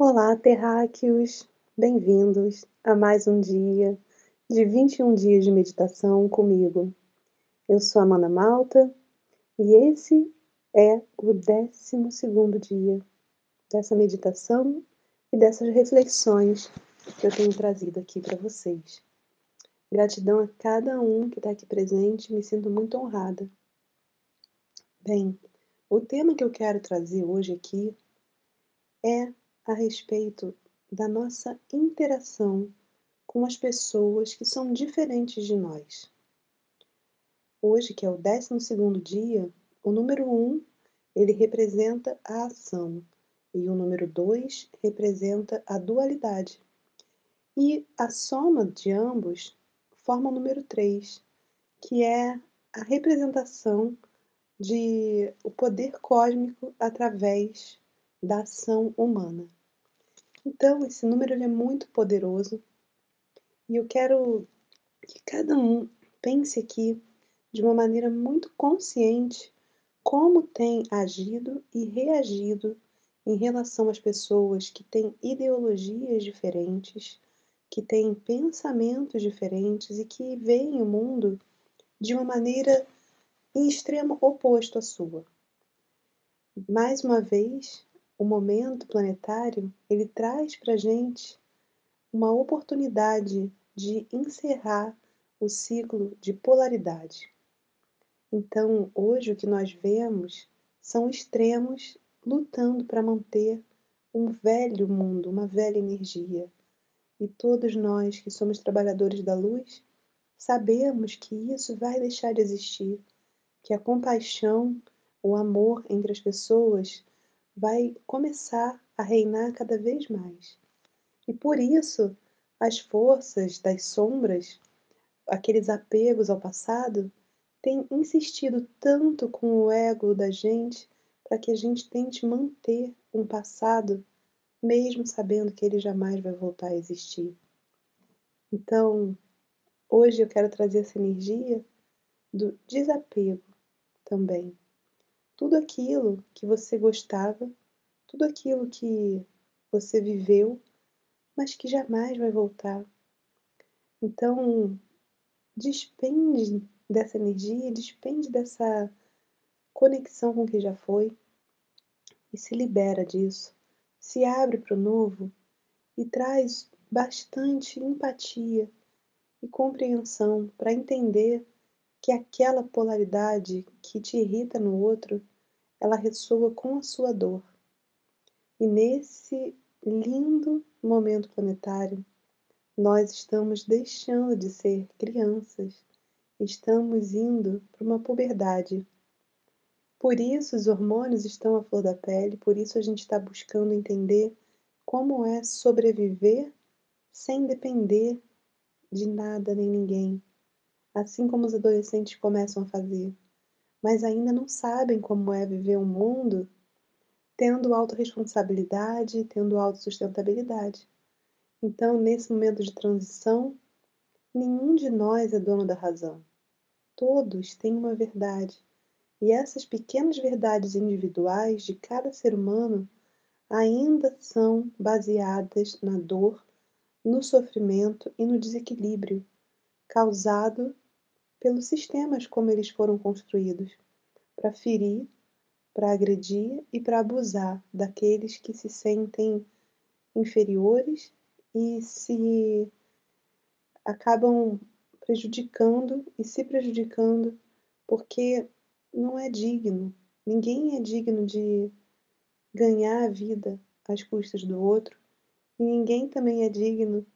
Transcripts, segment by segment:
Olá, terráqueos! Bem-vindos a mais um dia de 21 dias de meditação comigo. Eu sou Amanda Malta e esse é o 12 dia dessa meditação e dessas reflexões que eu tenho trazido aqui para vocês. Gratidão a cada um que está aqui presente, me sinto muito honrada. Bem, o tema que eu quero trazer hoje aqui é a respeito da nossa interação com as pessoas que são diferentes de nós. Hoje, que é o 12 dia, o número 1 um, ele representa a ação e o número 2 representa a dualidade. E a soma de ambos forma o número 3, que é a representação de o poder cósmico através da ação humana. Então, esse número é muito poderoso e eu quero que cada um pense aqui de uma maneira muito consciente como tem agido e reagido em relação às pessoas que têm ideologias diferentes, que têm pensamentos diferentes e que veem o mundo de uma maneira em extremo oposto à sua. Mais uma vez, o momento planetário ele traz para gente uma oportunidade de encerrar o ciclo de polaridade. Então, hoje o que nós vemos são extremos lutando para manter um velho mundo, uma velha energia. E todos nós que somos trabalhadores da luz sabemos que isso vai deixar de existir, que a compaixão, o amor entre as pessoas vai começar a reinar cada vez mais. E por isso, as forças das sombras, aqueles apegos ao passado, têm insistido tanto com o ego da gente para que a gente tente manter um passado, mesmo sabendo que ele jamais vai voltar a existir. Então, hoje eu quero trazer essa energia do desapego também tudo aquilo que você gostava, tudo aquilo que você viveu, mas que jamais vai voltar. Então, despende dessa energia, despende dessa conexão com o que já foi e se libera disso. Se abre para o novo e traz bastante empatia e compreensão para entender que aquela polaridade que te irrita no outro, ela ressoa com a sua dor. E nesse lindo momento planetário, nós estamos deixando de ser crianças, estamos indo para uma puberdade. Por isso os hormônios estão à flor da pele, por isso a gente está buscando entender como é sobreviver sem depender de nada nem ninguém, assim como os adolescentes começam a fazer, mas ainda não sabem como é viver um mundo tendo autorresponsabilidade, tendo autossustentabilidade. Então, nesse momento de transição, nenhum de nós é dono da razão. Todos têm uma verdade. E essas pequenas verdades individuais de cada ser humano ainda são baseadas na dor, no sofrimento e no desequilíbrio causado pelos sistemas como eles foram construídos para ferir, para agredir e para abusar daqueles que se sentem inferiores e se acabam prejudicando e se prejudicando porque não é digno. Ninguém é digno de ganhar a vida às custas do outro e ninguém também é digno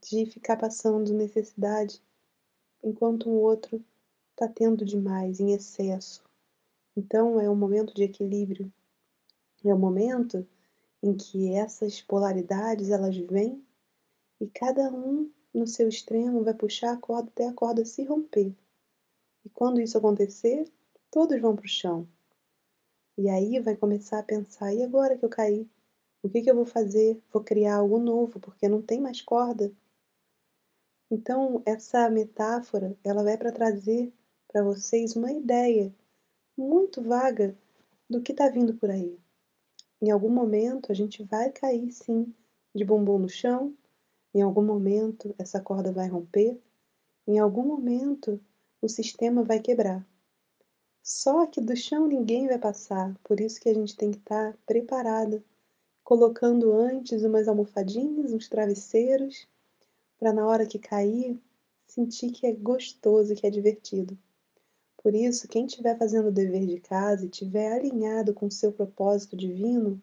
de ficar passando necessidade enquanto o outro está tendo demais, em excesso. Então é um momento de equilíbrio. É um momento em que essas polaridades elas vêm e cada um no seu extremo vai puxar a corda até a corda se romper. E quando isso acontecer, todos vão para o chão. E aí vai começar a pensar: e agora que eu caí? O que, que eu vou fazer? Vou criar algo novo, porque não tem mais corda. Então, essa metáfora, ela vai para trazer para vocês uma ideia muito vaga do que está vindo por aí. Em algum momento a gente vai cair sim, de bumbum no chão, em algum momento essa corda vai romper, em algum momento o sistema vai quebrar. Só que do chão ninguém vai passar, por isso que a gente tem que estar preparada, colocando antes umas almofadinhas, uns travesseiros, para na hora que cair sentir que é gostoso, que é divertido. Por isso, quem estiver fazendo o dever de casa e estiver alinhado com o seu propósito divino,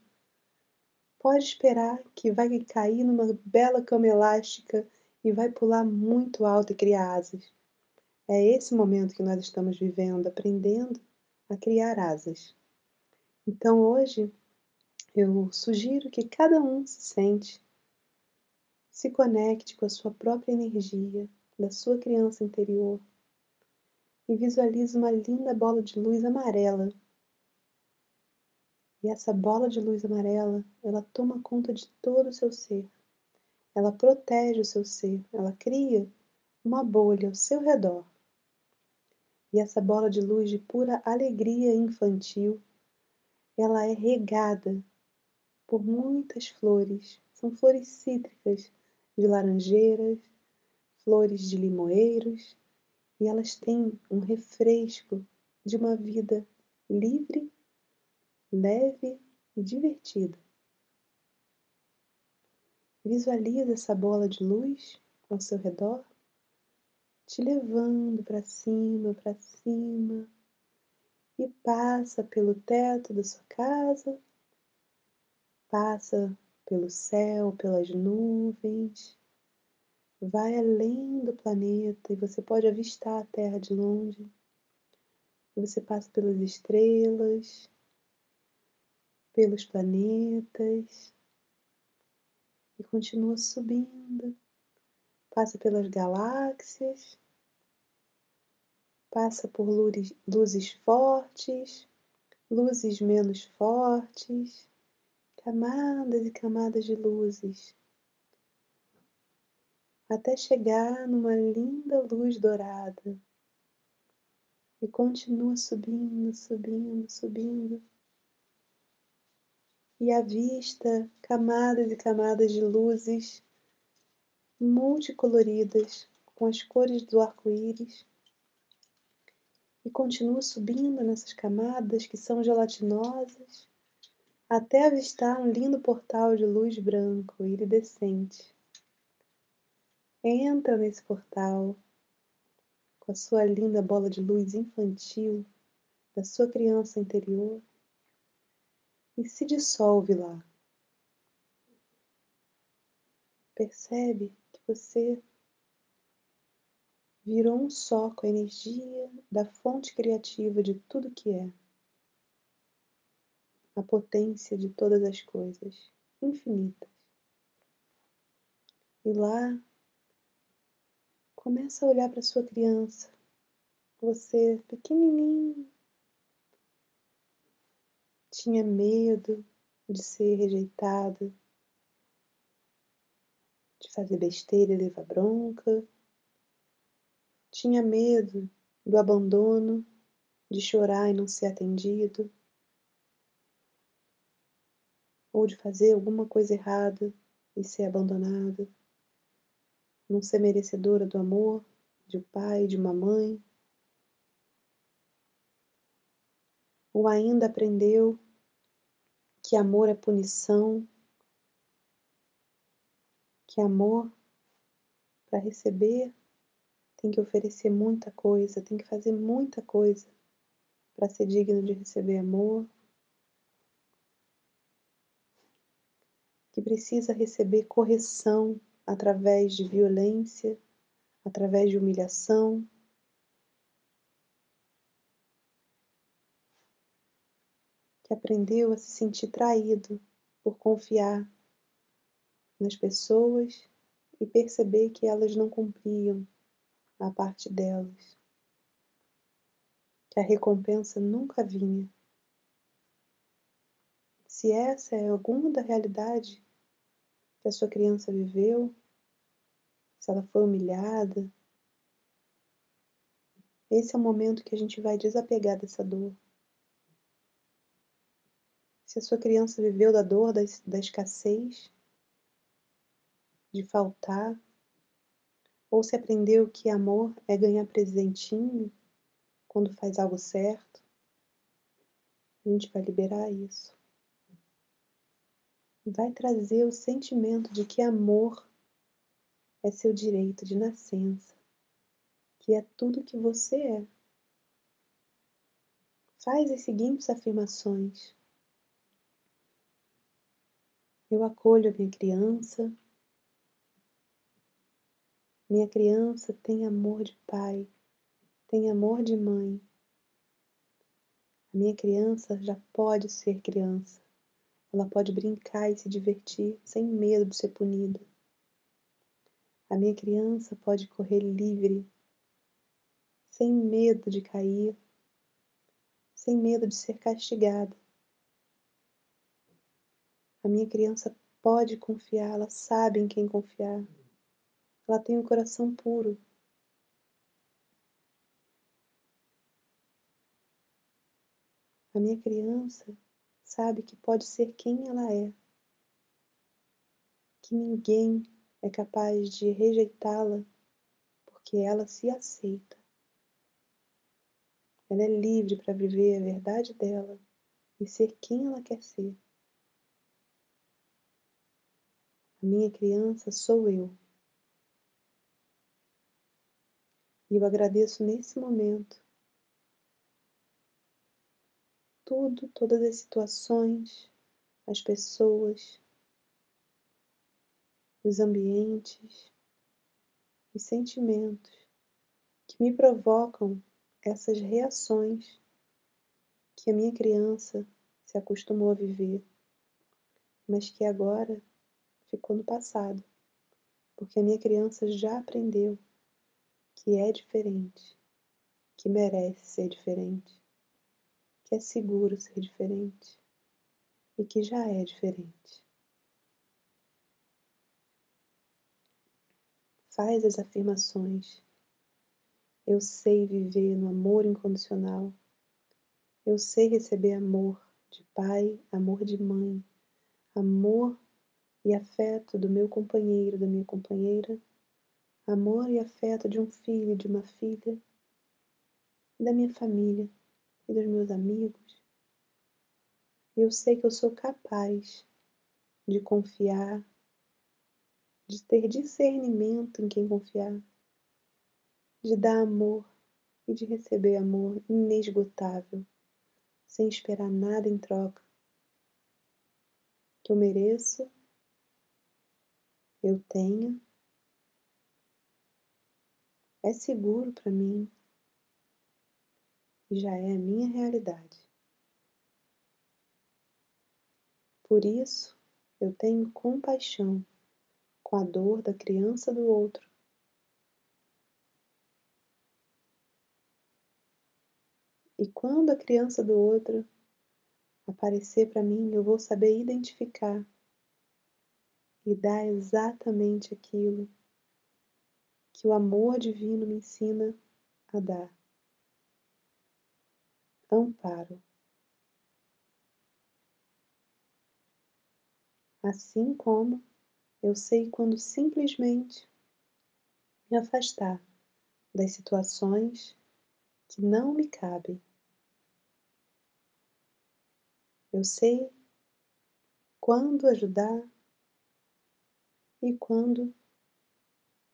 pode esperar que vai cair numa bela cama elástica e vai pular muito alto e criar asas. É esse momento que nós estamos vivendo, aprendendo a criar asas. Então hoje eu sugiro que cada um se sente, se conecte com a sua própria energia, da sua criança interior e visualize uma linda bola de luz amarela. E essa bola de luz amarela, ela toma conta de todo o seu ser. Ela protege o seu ser, ela cria uma bolha ao seu redor. E essa bola de luz de pura alegria infantil, ela é regada por muitas flores. São flores cítricas, de laranjeiras, flores de limoeiros, e elas têm um refresco de uma vida livre, leve e divertida. Visualiza essa bola de luz ao seu redor te levando para cima, para cima, e passa pelo teto da sua casa, passa pelo céu, pelas nuvens, vai além do planeta e você pode avistar a Terra de longe. Você passa pelas estrelas, pelos planetas e continua subindo passa pelas galáxias, passa por luzes fortes, luzes menos fortes, camadas e camadas de luzes, até chegar numa linda luz dourada. E continua subindo, subindo, subindo. E avista camadas e camadas de luzes multicoloridas com as cores do arco-íris e continua subindo nessas camadas que são gelatinosas até avistar um lindo portal de luz branco iridescente. Entra nesse portal com a sua linda bola de luz infantil da sua criança interior e se dissolve lá. Percebe você virou um só com a energia da fonte criativa de tudo que é, a potência de todas as coisas infinitas. E lá, começa a olhar para sua criança, você pequenininho, tinha medo de ser rejeitado, de fazer besteira e levar bronca. Tinha medo do abandono, de chorar e não ser atendido, ou de fazer alguma coisa errada e ser abandonada, não ser merecedora do amor de um pai, de uma mãe. Ou ainda aprendeu que amor é punição que amor, para receber, tem que oferecer muita coisa, tem que fazer muita coisa para ser digno de receber amor, que precisa receber correção através de violência, através de humilhação. Que aprendeu a se sentir traído por confiar nas pessoas e perceber que elas não cumpriam a parte delas, que a recompensa nunca vinha. Se essa é alguma da realidade que a sua criança viveu, se ela foi humilhada, esse é o momento que a gente vai desapegar dessa dor. Se a sua criança viveu da dor da, da escassez, de faltar, ou se aprendeu que amor é ganhar presentinho quando faz algo certo, a gente vai liberar isso. Vai trazer o sentimento de que amor é seu direito de nascença, que é tudo que você é. Faz as seguintes afirmações. Eu acolho a minha criança. Minha criança tem amor de pai, tem amor de mãe. A minha criança já pode ser criança. Ela pode brincar e se divertir sem medo de ser punida. A minha criança pode correr livre, sem medo de cair, sem medo de ser castigada. A minha criança pode confiar, ela sabe em quem confiar. Ela tem um coração puro. A minha criança sabe que pode ser quem ela é, que ninguém é capaz de rejeitá-la porque ela se aceita. Ela é livre para viver a verdade dela e ser quem ela quer ser. A minha criança sou eu. E eu agradeço nesse momento tudo, todas as situações, as pessoas, os ambientes, os sentimentos que me provocam essas reações que a minha criança se acostumou a viver, mas que agora ficou no passado, porque a minha criança já aprendeu que é diferente, que merece ser diferente, que é seguro ser diferente e que já é diferente. Faz as afirmações eu sei viver no amor incondicional. Eu sei receber amor de pai, amor de mãe, amor e afeto do meu companheiro, da minha companheira, amor e afeto de um filho, de uma filha, da minha família e dos meus amigos. Eu sei que eu sou capaz de confiar, de ter discernimento em quem confiar de dar amor e de receber amor inesgotável, sem esperar nada em troca. Que eu mereço, eu tenho, é seguro para mim já é a minha realidade. Por isso, eu tenho compaixão com a dor da criança do outro E quando a criança do outro aparecer para mim, eu vou saber identificar e dar exatamente aquilo que o amor divino me ensina a dar. Amparo. Assim como eu sei quando simplesmente me afastar das situações que não me cabem. Eu sei quando ajudar e quando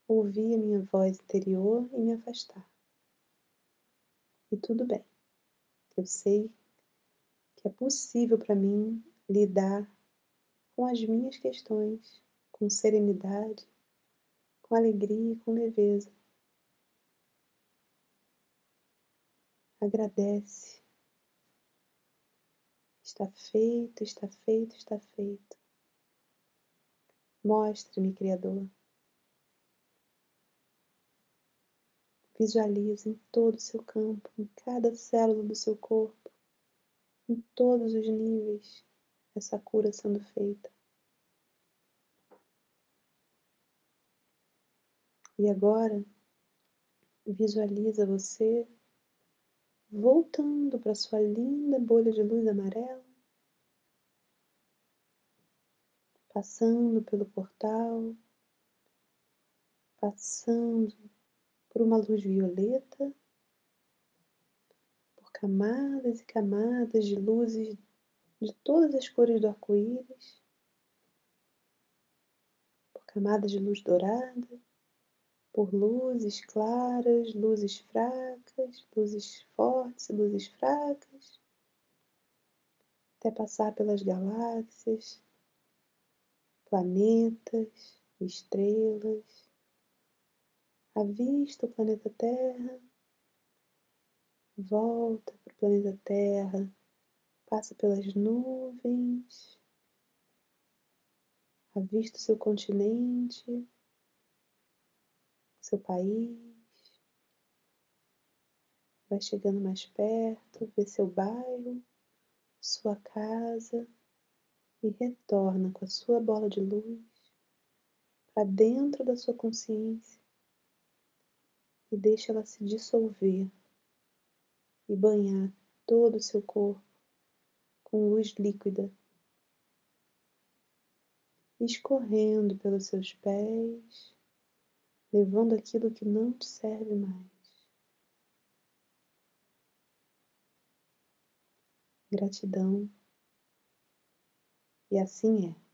ouvir a minha voz interior e me afastar. E tudo bem. Eu sei que é possível para mim lidar com as minhas questões com serenidade, com alegria e com leveza. Agradece Está feito, está feito, está feito. Mostre-me, Criador. Visualize em todo o seu campo, em cada célula do seu corpo, em todos os níveis, essa cura sendo feita. E agora, visualiza você voltando para sua linda bolha de luz amarela passando pelo portal, passando por uma luz violeta, por camadas e camadas de luzes de todas as cores do arco-íris, por camadas de luz dourada, por luzes claras, luzes fracas, luzes fortes, luzes fracas, até passar pelas galáxias, planetas, estrelas. Avista o planeta Terra, volta para o planeta Terra, passa pelas nuvens, avista o seu continente, seu país, vai chegando mais perto, vê seu bairro, sua casa e retorna com a sua bola de luz para dentro da sua consciência e deixa ela se dissolver e banhar todo o seu corpo com luz líquida, escorrendo pelos seus pés, levando aquilo que não te serve mais. Gratidão. E assim é.